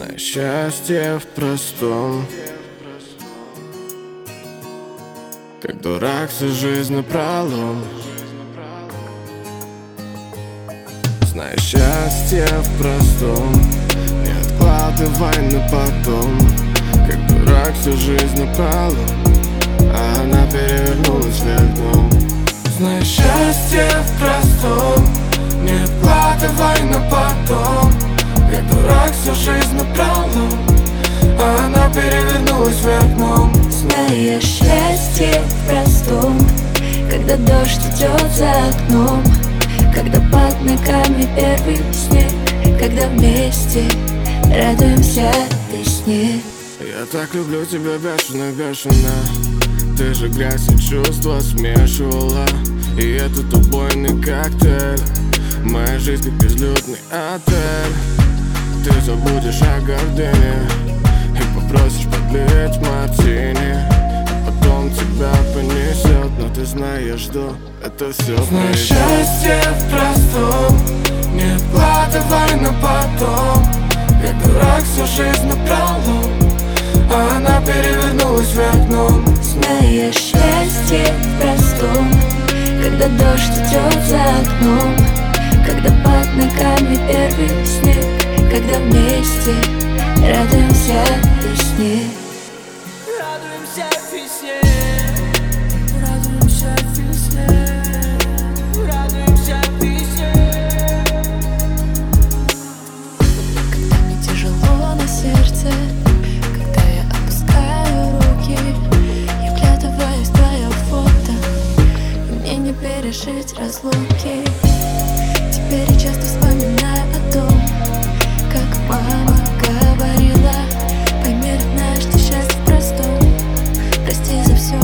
Знаю счастье в простом. Как дурак всю жизнь напролом. Знаю счастье в простом. Не откладывай на потом. Как дурак всю жизнь напролом. А она перевернулась вверх дном Знаю счастье в простом. Не откладывай на потом Как дурак всю жизнь напролом А она перевернулась вверх дном Знаешь счастье в простом Когда дождь идет за окном Когда под ногами первый снег Когда вместе радуемся весне Я так люблю тебя бешено, бешено. Ты же грязь и чувства смешивала. И этот убойный коктейль. Моя жизнь как безлюдный отель Ты забудешь о гордыне И попросишь подлить мартини. Потом тебя понесет Но ты знаешь, что это все Знаешь, счастье в простом Не откладывай на потом. Как дурак всю жизнь напролом А она перевернулась вверх дном Знаешь счастье в простом Когда дождь идет за окном радости Радуемся песне. Радуемся песне. Радуемся песне. Когда мне тяжело на сердце Когда я опускаю руки Я вглядываюсь в фото. И мне не пережить разлуки. Счастье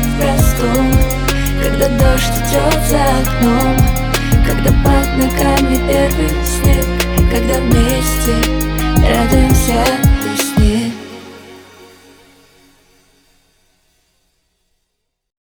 в простом, когда дождь идет за окном Когда под ногами первый снег, когда вместе радуемся.